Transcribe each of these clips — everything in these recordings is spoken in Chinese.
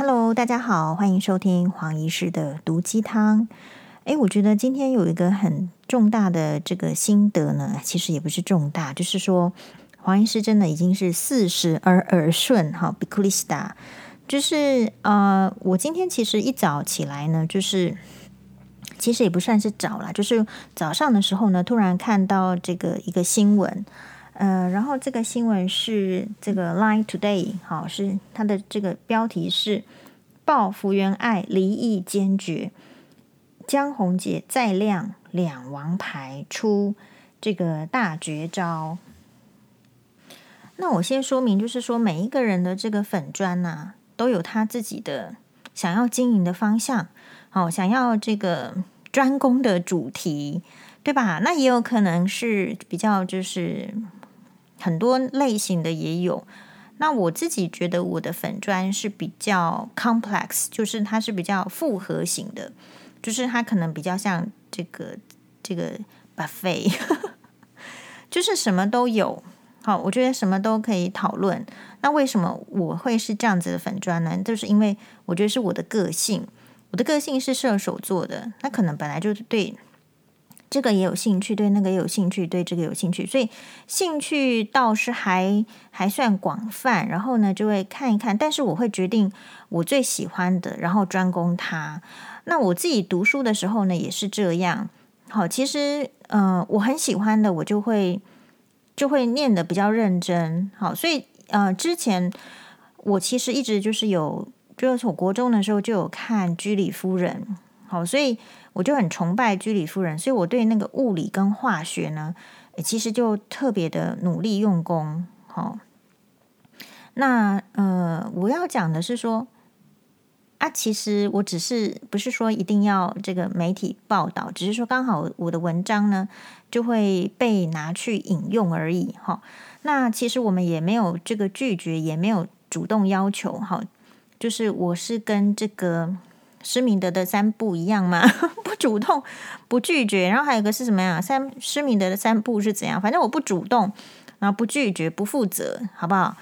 Hello，大家好，欢迎收听黄医师的毒鸡汤。哎，我觉得今天有一个很重大的这个心得呢，其实也不是重大，就是说黄医师真的已经是四十而耳顺，哈，比库里斯达。就是呃，我今天其实一早起来呢，就是其实也不算是早啦，就是早上的时候呢，突然看到这个一个新闻，呃，然后这个新闻是这个 Line Today，好，是它的这个标题是“报福原爱离异坚决，江宏杰再亮两王牌出这个大绝招”。那我先说明，就是说每一个人的这个粉专呐、都有他自己的想要经营的方向，好，想要这个专攻的主题，对吧？那也有可能是比较就是很多类型的也有。那我自己觉得我的粉砖是比较 complex，就是它是比较复合型的，就是它可能比较像这个这个 buffet，就是什么都有。好，我觉得什么都可以讨论。那为什么我会是这样子的粉砖呢？就是因为我觉得是我的个性，我的个性是射手座的，那可能本来就是对这个也有兴趣，对那个也有兴趣，对这个有兴趣，所以兴趣倒是还还算广泛。然后呢，就会看一看，但是我会决定我最喜欢的，然后专攻它。那我自己读书的时候呢，也是这样。好，其实呃，我很喜欢的，我就会。就会念的比较认真，好，所以呃，之前我其实一直就是有，就是从国中的时候就有看居里夫人，好，所以我就很崇拜居里夫人，所以我对那个物理跟化学呢，其实就特别的努力用功，好，那呃，我要讲的是说。啊，其实我只是不是说一定要这个媒体报道，只是说刚好我的文章呢就会被拿去引用而已哈。那其实我们也没有这个拒绝，也没有主动要求哈。就是我是跟这个施明德的三不一样吗，不主动，不拒绝。然后还有一个是什么呀？三施明德的三不是怎样？反正我不主动，然后不拒绝，不负责，好不好？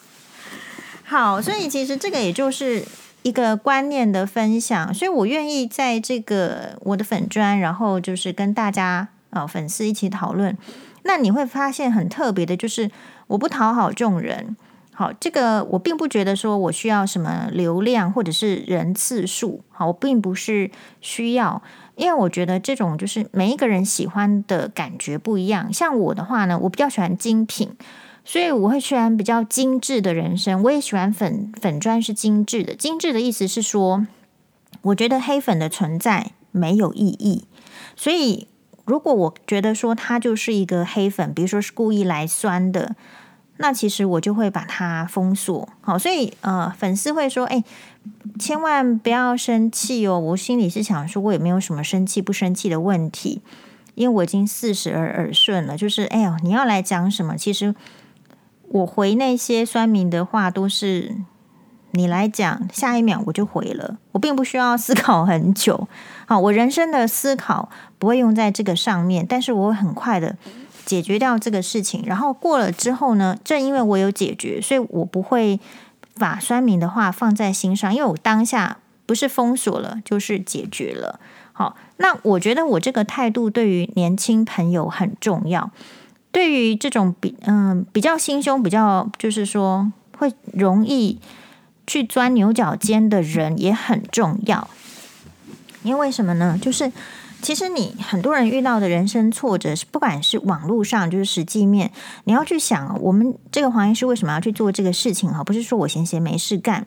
好，所以其实这个也就是。一个观念的分享，所以我愿意在这个我的粉专，然后就是跟大家啊、粉丝一起讨论。那你会发现很特别的，就是我不讨好众人。好，这个我并不觉得说我需要什么流量或者是人次数。好，我并不是需要，因为我觉得这种就是每一个人喜欢的感觉不一样。像我的话呢，我比较喜欢精品。所以我会喜欢比较精致的人生，我也喜欢粉粉砖是精致的。精致的意思是说，我觉得黑粉的存在没有意义。所以如果我觉得说他就是一个黑粉，比如说是故意来酸的，那其实我就会把它封锁。好，所以呃，粉丝会说：“哎，千万不要生气哦。”我心里是想说，我也没有什么生气不生气的问题，因为我已经四十而耳顺了。就是哎呦，你要来讲什么？其实。我回那些酸民的话，都是你来讲，下一秒我就回了。我并不需要思考很久。好，我人生的思考不会用在这个上面，但是我很快的解决掉这个事情。然后过了之后呢，正因为我有解决，所以我不会把酸民的话放在心上，因为我当下不是封锁了，就是解决了。好，那我觉得我这个态度对于年轻朋友很重要。对于这种比嗯比较心胸比较就是说会容易去钻牛角尖的人也很重要，因为什么呢？就是其实你很多人遇到的人生挫折，是不管是网络上就是实际面，你要去想，我们这个黄医师为什么要去做这个事情哈？不是说我闲闲没事干，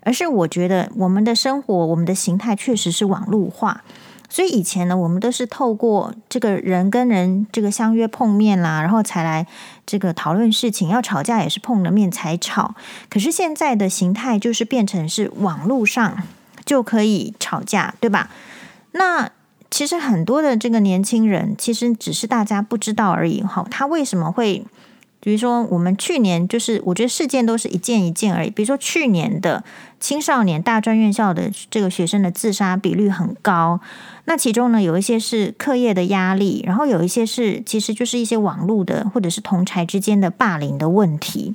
而是我觉得我们的生活，我们的形态确实是网络化。所以以前呢，我们都是透过这个人跟人这个相约碰面啦，然后才来这个讨论事情。要吵架也是碰了面才吵。可是现在的形态就是变成是网络上就可以吵架，对吧？那其实很多的这个年轻人，其实只是大家不知道而已。哈，他为什么会？比如说，我们去年就是，我觉得事件都是一件一件而已。比如说，去年的青少年大专院校的这个学生的自杀比率很高，那其中呢，有一些是课业的压力，然后有一些是其实就是一些网络的或者是同才之间的霸凌的问题。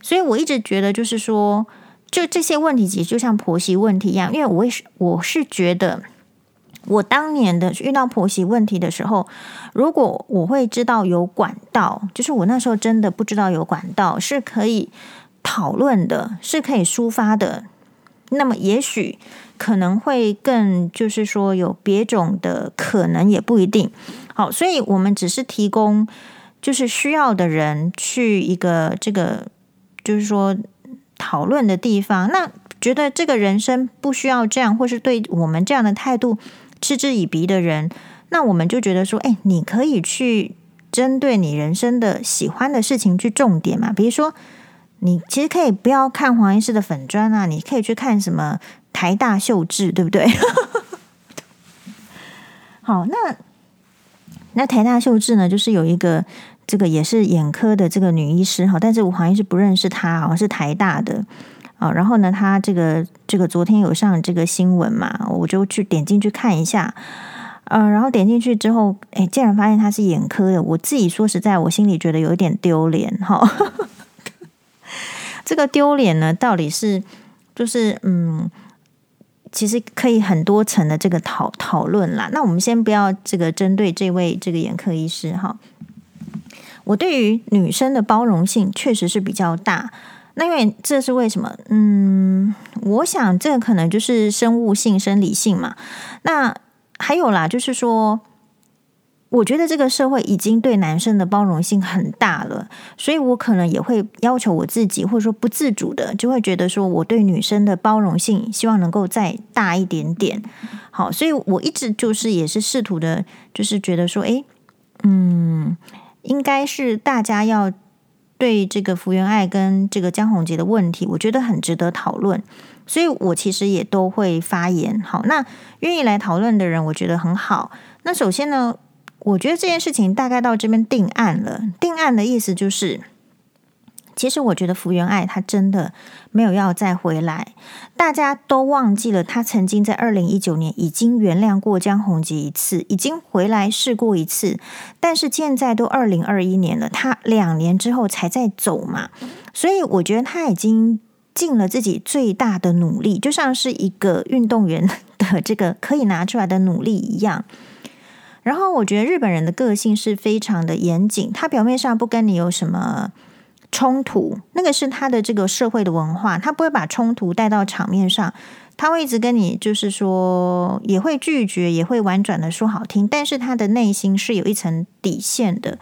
所以我一直觉得，就是说，就这些问题其实就像婆媳问题一样，因为我是我是觉得。我当年的遇到婆媳问题的时候，如果我会知道有管道，就是我那时候真的不知道有管道是可以讨论的，是可以抒发的，那么也许可能会更，就是说有别种的可能也不一定。好，所以我们只是提供，就是需要的人去一个这个，就是说讨论的地方。那觉得这个人生不需要这样，或是对我们这样的态度。嗤之以鼻的人，那我们就觉得说，哎，你可以去针对你人生的喜欢的事情去重点嘛。比如说，你其实可以不要看黄医师的粉砖啊，你可以去看什么台大秀智，对不对？好，那那台大秀智呢，就是有一个这个也是眼科的这个女医师哈，但是我黄医师不认识她，好像是台大的。啊，然后呢，他这个这个昨天有上这个新闻嘛，我就去点进去看一下，呃，然后点进去之后，哎，竟然发现他是眼科的，我自己说实在，我心里觉得有一点丢脸哈。这个丢脸呢，到底是就是嗯，其实可以很多层的这个讨讨论啦。那我们先不要这个针对这位这个眼科医师哈，我对于女生的包容性确实是比较大。那因为这是为什么？嗯，我想这可能就是生物性、生理性嘛。那还有啦，就是说，我觉得这个社会已经对男生的包容性很大了，所以我可能也会要求我自己，或者说不自主的，就会觉得说我对女生的包容性希望能够再大一点点。好，所以我一直就是也是试图的，就是觉得说，诶，嗯，应该是大家要。对这个福原爱跟这个江宏杰的问题，我觉得很值得讨论，所以我其实也都会发言。好，那愿意来讨论的人，我觉得很好。那首先呢，我觉得这件事情大概到这边定案了。定案的意思就是。其实我觉得福原爱她真的没有要再回来，大家都忘记了她曾经在二零一九年已经原谅过江宏杰一次，已经回来试过一次，但是现在都二零二一年了，她两年之后才在走嘛，所以我觉得她已经尽了自己最大的努力，就像是一个运动员的这个可以拿出来的努力一样。然后我觉得日本人的个性是非常的严谨，他表面上不跟你有什么。冲突，那个是他的这个社会的文化，他不会把冲突带到场面上，他会一直跟你，就是说也会拒绝，也会婉转的说好听，但是他的内心是有一层底线的。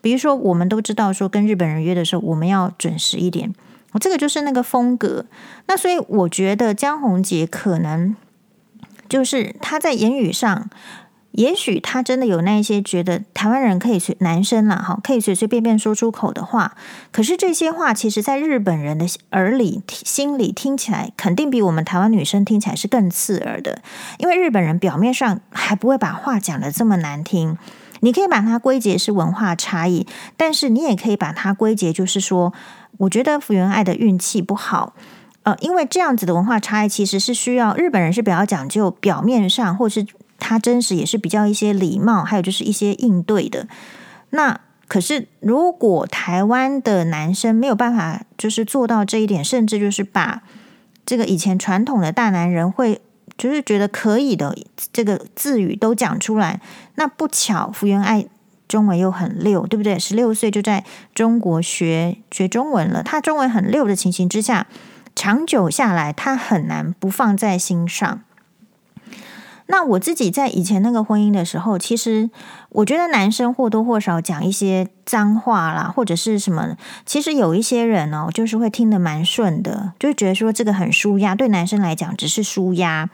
比如说，我们都知道说跟日本人约的时候，我们要准时一点，我这个就是那个风格。那所以我觉得江宏杰可能就是他在言语上。也许他真的有那些觉得台湾人可以随男生啦，哈，可以随随便便说出口的话。可是这些话，其实在日本人的耳里、心里听起来，肯定比我们台湾女生听起来是更刺耳的。因为日本人表面上还不会把话讲得这么难听，你可以把它归结是文化差异，但是你也可以把它归结就是说，我觉得福原爱的运气不好。呃，因为这样子的文化差异，其实是需要日本人是比较讲究表面上，或是。他真实也是比较一些礼貌，还有就是一些应对的。那可是，如果台湾的男生没有办法，就是做到这一点，甚至就是把这个以前传统的大男人会就是觉得可以的这个字语都讲出来，那不巧福原爱中文又很溜，对不对？十六岁就在中国学学中文了，他中文很溜的情形之下，长久下来，他很难不放在心上。那我自己在以前那个婚姻的时候，其实我觉得男生或多或少讲一些脏话啦，或者是什么，其实有一些人哦，就是会听得蛮顺的，就觉得说这个很舒压，对男生来讲只是舒压。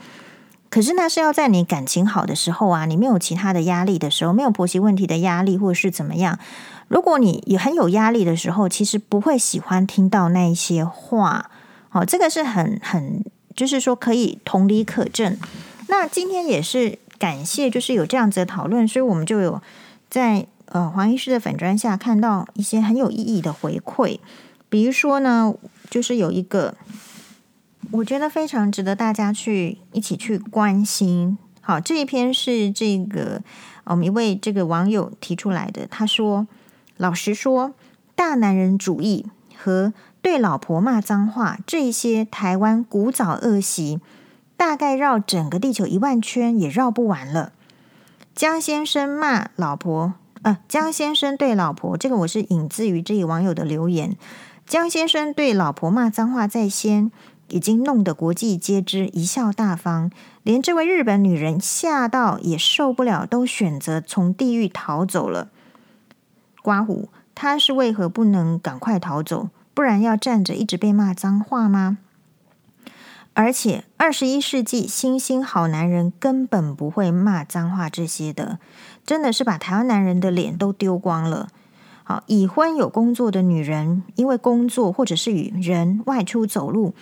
可是那是要在你感情好的时候啊，你没有其他的压力的时候，没有婆媳问题的压力，或者是怎么样。如果你也很有压力的时候，其实不会喜欢听到那一些话。哦，这个是很很，就是说可以同理可证。那今天也是感谢，就是有这样子的讨论，所以我们就有在呃黄医师的粉砖下看到一些很有意义的回馈。比如说呢，就是有一个我觉得非常值得大家去一起去关心。好，这一篇是这个我们一位这个网友提出来的，他说：“老实说，大男人主义和。”对老婆骂脏话，这些台湾古早恶习，大概绕整个地球一万圈也绕不完了。江先生骂老婆，呃，江先生对老婆，这个我是引自于这一网友的留言。江先生对老婆骂脏话在先，已经弄得国际皆知，贻笑大方。连这位日本女人吓到也受不了，都选择从地狱逃走了。刮胡，她是为何不能赶快逃走？不然要站着一直被骂脏话吗？而且二十一世纪新兴好男人根本不会骂脏话这些的，真的是把台湾男人的脸都丢光了。好，已婚有工作的女人，因为工作或者是与人外出走路，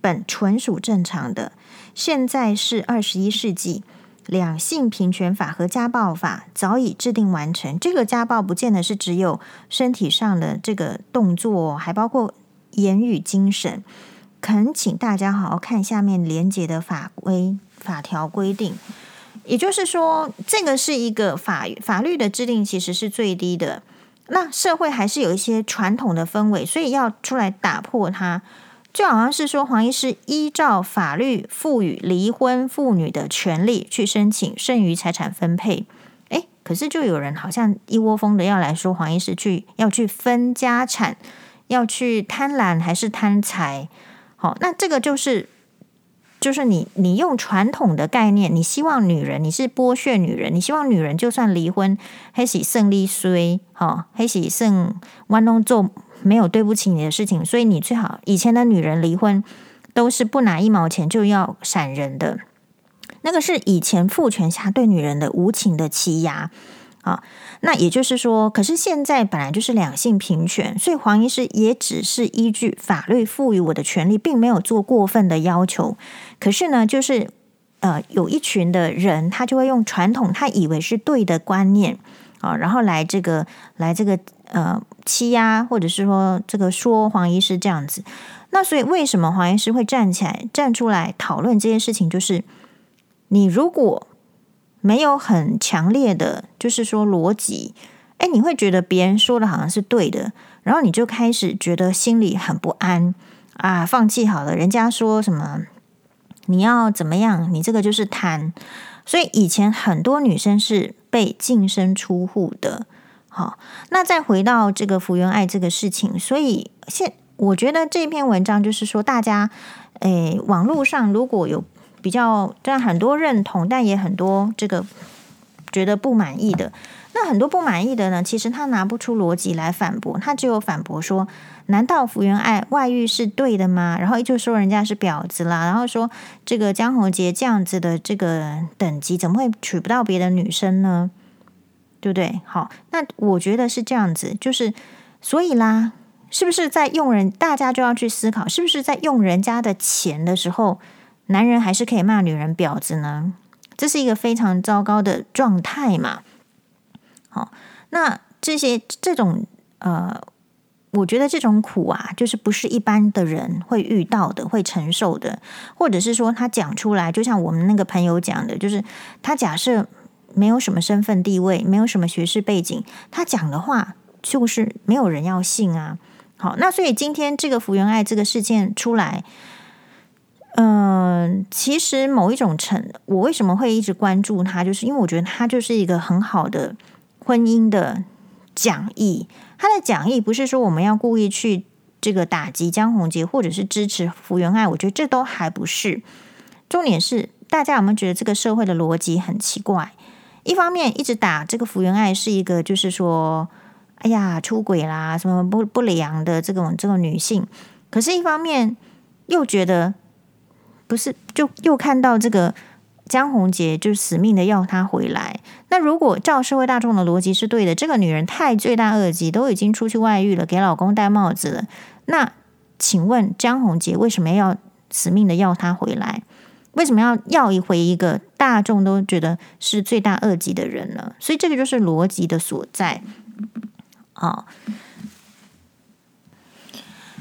本纯属正常的。现在是二十一世纪，两性平权法和家暴法早已制定完成。这个家暴不见得是只有身体上的这个动作，还包括言语、精神。恳请大家好好看下面连接的法规法条规定。也就是说，这个是一个法法律的制定，其实是最低的。那社会还是有一些传统的氛围，所以要出来打破它，就好像是说黄医师依照法律赋予离婚妇女的权利去申请剩余财产分配。诶，可是就有人好像一窝蜂的要来说黄医师去要去分家产，要去贪婪还是贪财？好，那这个就是。就是你，你用传统的概念，你希望女人，你是剥削女人，你希望女人就算离婚，黑喜胜利衰，哈，黑喜胜弯弄做没有对不起你的事情，所以你最好以前的女人离婚都是不拿一毛钱就要闪人的，那个是以前父权下对女人的无情的欺压。啊，那也就是说，可是现在本来就是两性平权，所以黄医师也只是依据法律赋予我的权利，并没有做过分的要求。可是呢，就是呃，有一群的人，他就会用传统他以为是对的观念啊，然后来这个来这个呃欺压，或者是说这个说黄医师这样子。那所以为什么黄医师会站起来站出来讨论这件事情？就是你如果。没有很强烈的，就是说逻辑，哎，你会觉得别人说的好像是对的，然后你就开始觉得心里很不安啊，放弃好了。人家说什么，你要怎么样？你这个就是贪。所以以前很多女生是被净身出户的。好，那再回到这个福原爱这个事情，所以现我觉得这篇文章就是说，大家，哎，网络上如果有。比较，但很多认同，但也很多这个觉得不满意的。那很多不满意的呢，其实他拿不出逻辑来反驳，他只有反驳说：难道福原爱外遇是对的吗？然后就说人家是婊子啦，然后说这个江宏杰这样子的这个等级，怎么会娶不到别的女生呢？对不对？好，那我觉得是这样子，就是所以啦，是不是在用人？大家就要去思考，是不是在用人家的钱的时候？男人还是可以骂女人婊子呢？这是一个非常糟糕的状态嘛。好，那这些这种呃，我觉得这种苦啊，就是不是一般的人会遇到的，会承受的，或者是说他讲出来，就像我们那个朋友讲的，就是他假设没有什么身份地位，没有什么学识背景，他讲的话就是没有人要信啊。好，那所以今天这个福原爱这个事件出来。嗯，其实某一种程，我为什么会一直关注他，就是因为我觉得他就是一个很好的婚姻的讲义。他的讲义不是说我们要故意去这个打击江宏杰，或者是支持福原爱，我觉得这都还不是。重点是大家有没有觉得这个社会的逻辑很奇怪？一方面一直打这个福原爱是一个，就是说，哎呀，出轨啦，什么不不良的这种这种女性，可是一方面又觉得。不是，就又看到这个江宏杰就死命的要她回来。那如果照社会大众的逻辑是对的，这个女人太罪大恶极，都已经出去外遇了，给老公戴帽子了。那请问江宏杰为什么要死命的要她回来？为什么要要一回一个大众都觉得是罪大恶极的人呢？所以这个就是逻辑的所在啊。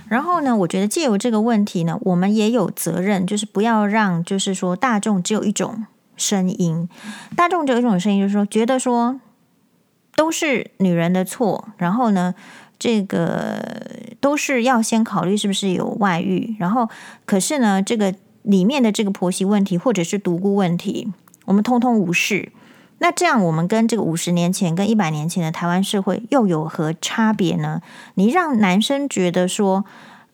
然后呢，我觉得借由这个问题呢，我们也有责任，就是不要让，就是说大众只有一种声音，大众只有一种声音，就是说觉得说都是女人的错，然后呢，这个都是要先考虑是不是有外遇，然后可是呢，这个里面的这个婆媳问题或者是独孤问题，我们通通无视。那这样，我们跟这个五十年前跟一百年前的台湾社会又有何差别呢？你让男生觉得说，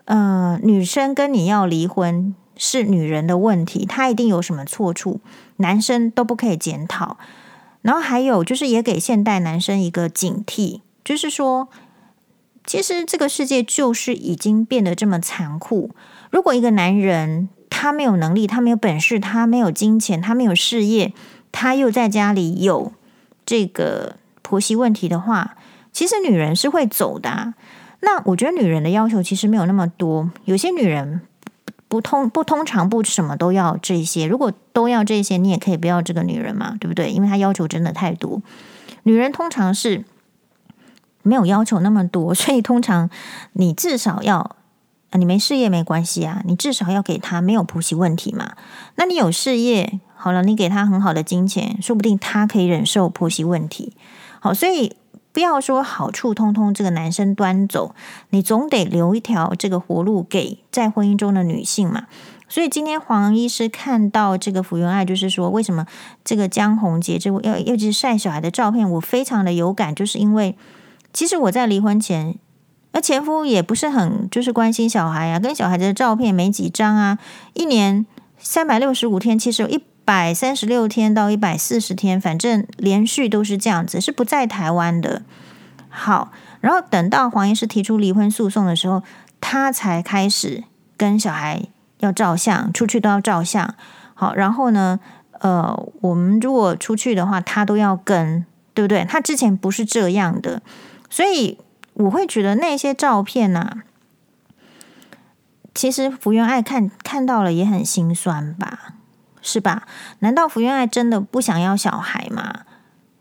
呃，女生跟你要离婚是女人的问题，她一定有什么错处，男生都不可以检讨。然后还有就是，也给现代男生一个警惕，就是说，其实这个世界就是已经变得这么残酷。如果一个男人他没有能力，他没有本事，他没有金钱，他没有事业。他又在家里有这个婆媳问题的话，其实女人是会走的。那我觉得女人的要求其实没有那么多，有些女人不通不通常不什么都要这些。如果都要这些，你也可以不要这个女人嘛，对不对？因为她要求真的太多。女人通常是没有要求那么多，所以通常你至少要，你没事业没关系啊，你至少要给她没有婆媳问题嘛。那你有事业。好了，你给他很好的金钱，说不定他可以忍受婆媳问题。好，所以不要说好处通通这个男生端走，你总得留一条这个活路给在婚姻中的女性嘛。所以今天黄医师看到这个福原爱，就是说为什么这个江宏杰这要一直晒小孩的照片，我非常的有感，就是因为其实我在离婚前，那前夫也不是很就是关心小孩啊，跟小孩子的照片没几张啊，一年三百六十五天，其实有一。百三十六天到一百四十天，反正连续都是这样子，是不在台湾的。好，然后等到黄医师提出离婚诉讼的时候，他才开始跟小孩要照相，出去都要照相。好，然后呢，呃，我们如果出去的话，他都要跟，对不对？他之前不是这样的，所以我会觉得那些照片呢、其实福原爱看看到了也很心酸吧。是吧？难道福原爱真的不想要小孩吗？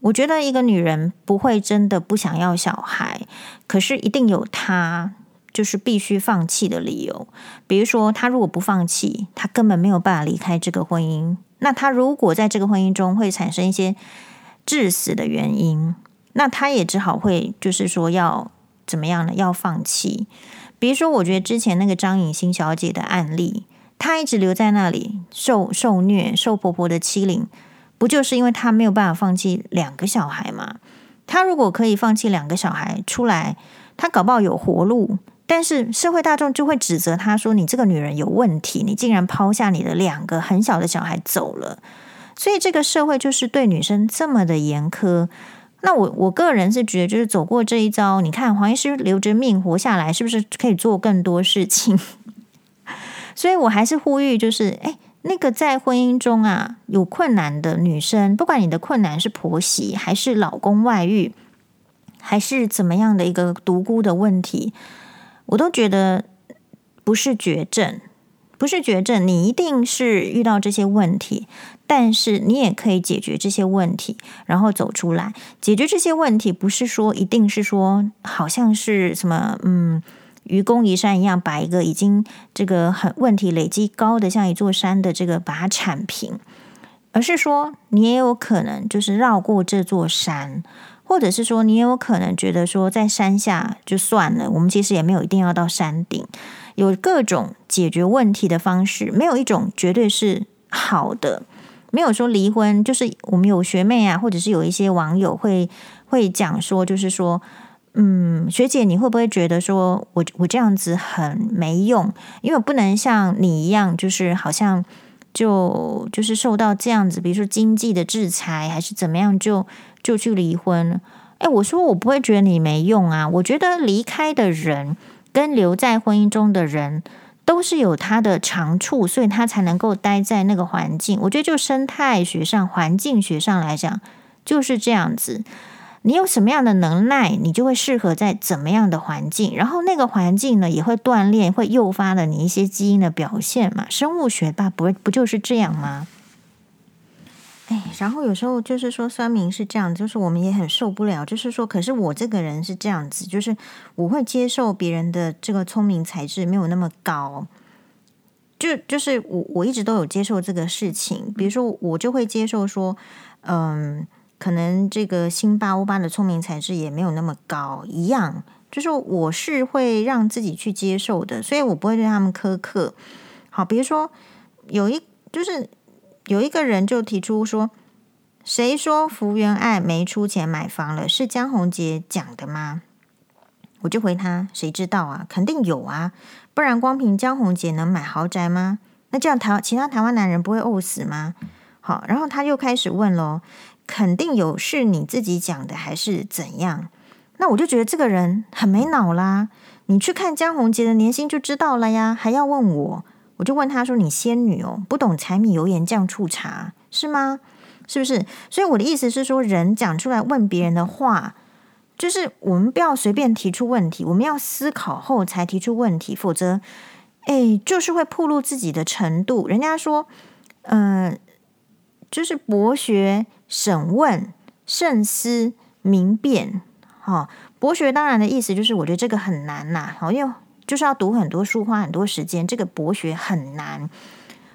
我觉得一个女人不会真的不想要小孩，可是一定有她就是必须放弃的理由。比如说，她如果不放弃，她根本没有办法离开这个婚姻。那她如果在这个婚姻中会产生一些致死的原因，那她也只好会就是说要怎么样呢？要放弃。比如说，我觉得之前那个张颖欣小姐的案例。她一直留在那里受受虐、受婆婆的欺凌，不就是因为她没有办法放弃两个小孩吗？她如果可以放弃两个小孩出来，她搞不好有活路。但是社会大众就会指责她说：“你这个女人有问题，你竟然抛下你的两个很小的小孩走了。”所以这个社会就是对女生这么的严苛。那我我个人是觉得，就是走过这一遭，你看黄医师留着命活下来，是不是可以做更多事情？所以我还是呼吁，就是哎，那个在婚姻中啊有困难的女生，不管你的困难是婆媳，还是老公外遇，还是怎么样的一个独孤的问题，我都觉得不是绝症，不是绝症。你一定是遇到这些问题，但是你也可以解决这些问题，然后走出来。解决这些问题，不是说一定是说，好像是什么，嗯。愚公移山一样，把一个已经这个很问题累积高的像一座山的这个把它铲平，而是说你也有可能就是绕过这座山，或者是说你也有可能觉得说在山下就算了，我们其实也没有一定要到山顶，有各种解决问题的方式，没有一种绝对是好的，没有说离婚就是我们有学妹啊，或者是有一些网友会会讲说，就是说。嗯，学姐，你会不会觉得说我我这样子很没用？因为我不能像你一样，就是好像就就是受到这样子，比如说经济的制裁，还是怎么样，就就去离婚。诶，我说我不会觉得你没用啊。我觉得离开的人跟留在婚姻中的人都是有他的长处，所以他才能够待在那个环境。我觉得就生态学上、环境学上来讲，就是这样子。你有什么样的能耐，你就会适合在怎么样的环境，然后那个环境呢，也会锻炼，会诱发了你一些基因的表现嘛。生物学吧，不不就是这样吗？哎，然后有时候就是说，酸明是这样，就是我们也很受不了。就是说，可是我这个人是这样子，就是我会接受别人的这个聪明才智没有那么高，就就是我我一直都有接受这个事情。比如说，我就会接受说，嗯。可能这个辛巴欧巴的聪明才智也没有那么高，一样就是我是会让自己去接受的，所以我不会对他们苛刻。好，比如说有一就是有一个人就提出说，谁说福原爱没出钱买房了？是江宏杰讲的吗？我就回他，谁知道啊？肯定有啊，不然光凭江宏杰能买豪宅吗？那这样台其他台湾男人不会饿死吗？好，然后他又开始问喽，肯定有，是你自己讲的还是怎样？那我就觉得这个人很没脑啦！你去看江宏杰的年薪就知道了呀，还要问我？我就问他说：“你仙女哦，不懂柴米油盐酱醋茶是吗？是不是？”所以我的意思是说，人讲出来问别人的话，就是我们不要随便提出问题，我们要思考后才提出问题，否则，哎，就是会暴露自己的程度。人家说，嗯、就是博学、审问、慎思、明辨。哈、博学当然的意思就是，我觉得这个很难呐。好，因为就是要读很多书，花很多时间，这个博学很难。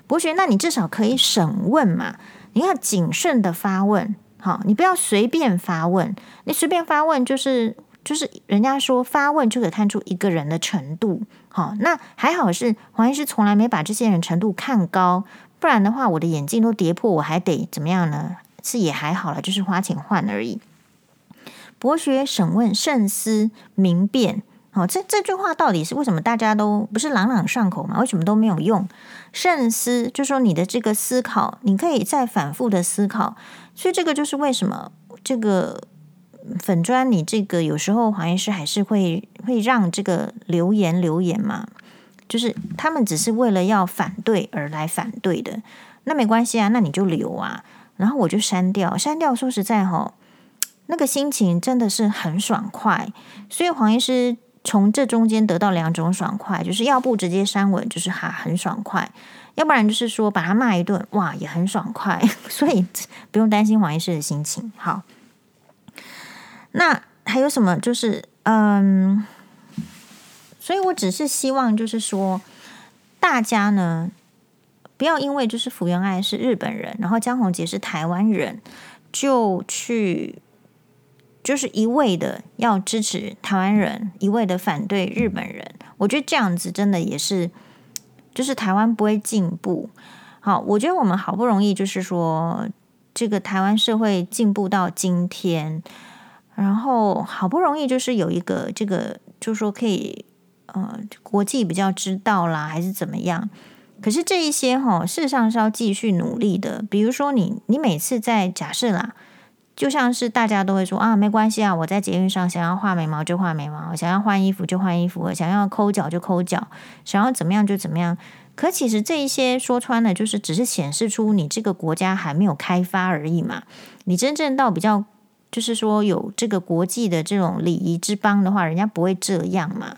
博学，那你至少可以审问嘛？你要谨慎的发问，好、你不要随便发问。你随便发问，就是就是人家说发问就可以看出一个人的程度。好、那还好是黄医师从来没把这些人程度看高，不然的话，我的眼镜都跌破，我还得怎么样呢？是也还好了，就是花钱换而已。博学、审问、慎思、明辨，好、哦，这这句话到底是为什么大家都不是朗朗上口吗？为什么都没有用？慎思，就说你的这个思考，你可以再反复的思考，所以这个就是为什么这个粉砖，你这个有时候黄医师还是会会让这个留言留言嘛，就是他们只是为了要反对而来反对的，那没关系啊，那你就留啊，然后我就删掉，删掉。说实在哈、那个心情真的是很爽快，所以黄医师从这中间得到两种爽快，就是要不直接删文，就是哈很爽快；要不然就是说把他骂一顿，哇也很爽快。所以不用担心黄医师的心情。好，那还有什么？就是嗯，所以我只是希望，就是说大家呢不要因为就是福原爱是日本人，然后江宏杰是台湾人，就去。就是一味的要支持台湾人，一味的反对日本人。我觉得这样子真的也是，就是台湾不会进步。好，我觉得我们好不容易就是说，这个台湾社会进步到今天，然后好不容易就是有一个这个，就是说可以呃国际比较知道啦，还是怎么样？可是这一些哈，事实上是要继续努力的。比如说你，你每次在假设啦。就像是大家都会说啊，没关系啊，我在捷运上想要画眉毛就画眉毛，想要换衣服就换衣服，想要抠脚就抠脚，想要怎么样就怎么样。可其实这一些说穿了，就是只是显示出你这个国家还没有开发而已嘛。你真正到比较，就是说有这个国际的这种礼仪之邦的话，人家不会这样嘛。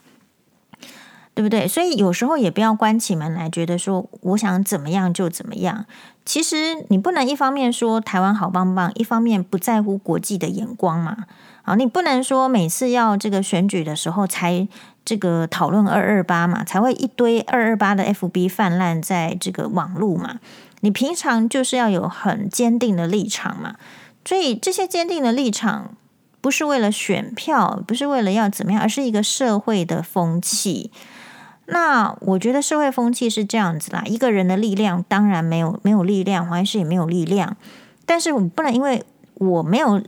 对不对？所以有时候也不要关起门来，觉得说我想怎么样就怎么样。其实你不能一方面说台湾好棒棒，一方面不在乎国际的眼光嘛。好，你不能说每次要这个选举的时候才这个讨论二二八嘛，才会一堆二二八的 FB 泛滥在这个网络嘛。你平常就是要有很坚定的立场嘛。所以这些坚定的立场不是为了选票，不是为了要怎么样，而是一个社会的风气。那我觉得社会风气是这样子啦，一个人的力量当然没有没有力量，黄医师也没有力量，但是我不能因为我没有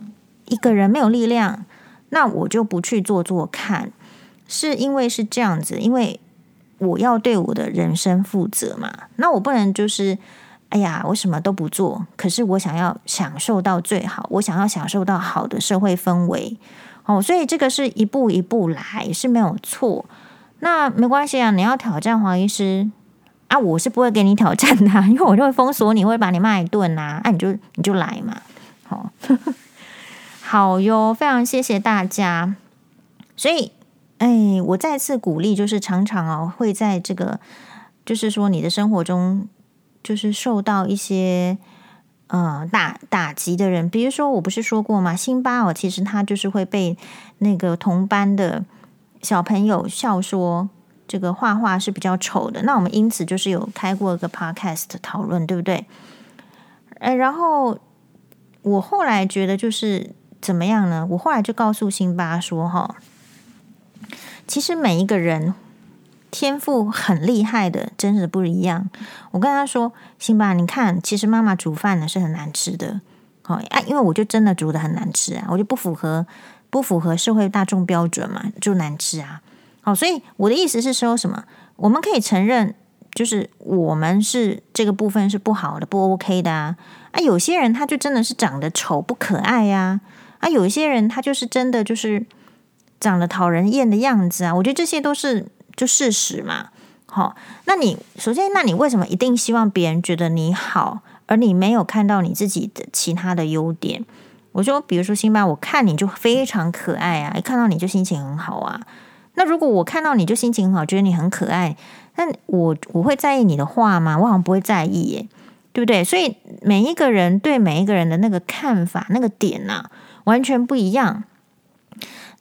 一个人没有力量，那我就不去做做看，是因为是这样子，因为我要对我的人生负责嘛，那我不能就是哎呀，我什么都不做，可是我想要享受到最好，我想要享受到好的社会氛围，哦，所以这个是一步一步来是没有错。那没关系啊，你要挑战黄医师啊，我是不会给你挑战的，因为我就会封锁你，会把你骂一顿呐，啊，你就你就来嘛，好，好哟，非常谢谢大家。所以，哎，我再次鼓励，就是常常哦，会在这个，就是说你的生活中，就是受到一些呃打打击的人，比如说我不是说过吗？辛巴哦，其实他就是会被那个同班的。小朋友笑说：“这个画画是比较丑的。”那我们因此就是有开过一个 podcast 讨论，对不对？哎，然后我后来觉得就是怎么样呢？我后来就告诉辛巴说：“哈，其实每一个人天赋很厉害的，真的不一样。我跟他说：“辛巴，你看，其实妈妈煮饭呢是很难吃的。好啊，因为我就真的煮得很难吃啊，我就不符合不符合社会大众标准嘛，就难吃啊。好，所以我的意思是说什么？我们可以承认，就是我们是这个部分是不好的，不 OK 的啊。啊，有些人他就真的是长得丑不可爱呀。啊，有些人他就是真的就是。”长得讨人厌的样子啊，我觉得这些都是就事实嘛。好，那你首先，那你为什么一定希望别人觉得你好，而你没有看到你自己的其他的优点？我说，比如说辛巴，我看你就非常可爱啊，一看到你就心情很好啊。那如果我看到你就心情很好，觉得你很可爱，那我我会在意你的话吗？我好像不会在意耶，对不对？所以每一个人对每一个人的那个看法、那个点呐，完全不一样。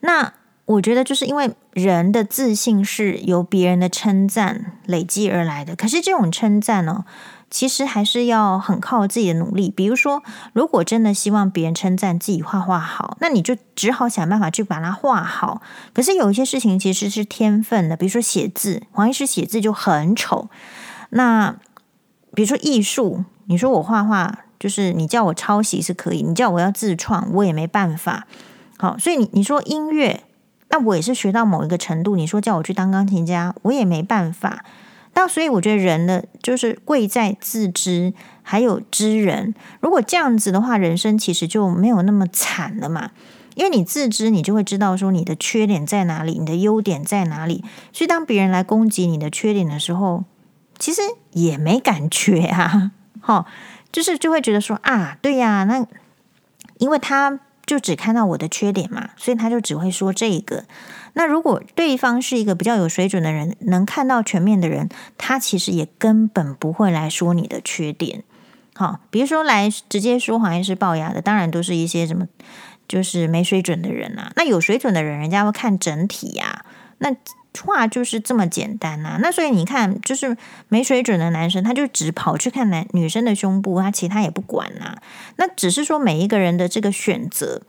那。我觉得就是因为人的自信是由别人的称赞累积而来的，可是这种称赞呢，其实还是要很靠自己的努力。比如说，如果真的希望别人称赞自己画画好，那你就只好想办法去把它画好。可是有一些事情其实是天分的，比如说写字，黄医师写字就很丑。那比如说艺术，你说我画画，就是你叫我抄袭是可以，你叫我要自创，我也没办法。好，所以你你说音乐。那我也是学到某一个程度，你说叫我去当钢琴家，我也没办法。那所以我觉得人的就是贵在自知，还有知人。如果这样子的话，人生其实就没有那么惨了嘛。因为你自知，你就会知道说你的缺点在哪里，你的优点在哪里。所以当别人来攻击你的缺点的时候，其实也没感觉啊。好，就是就会觉得说啊，对呀，那因为他。就只看到我的缺点嘛，所以他就只会说这个。那如果对方是一个比较有水准的人，能看到全面的人，他其实也根本不会来说你的缺点。好，比如说来直接说黄医师龅牙的，当然都是一些什么就是没水准的人啊。那有水准的人，人家会看整体呀、那。话就是这么简单呐、啊，那所以你看，就是没水准的男生，他就只跑去看男女生的胸部，他其他也不管呐、那只是说每一个人的这个选择，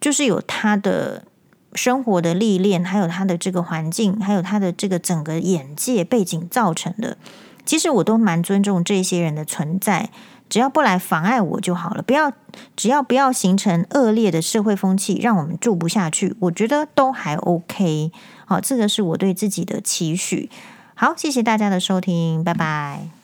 就是有他的生活的历练，还有他的这个环境，还有他的这个整个眼界背景造成的。其实我都蛮尊重这些人的存在，只要不来妨碍我就好了，不要只要不要形成恶劣的社会风气，让我们住不下去，我觉得都还 OK。好，这个是我对自己的期许。好，谢谢大家的收听，拜拜。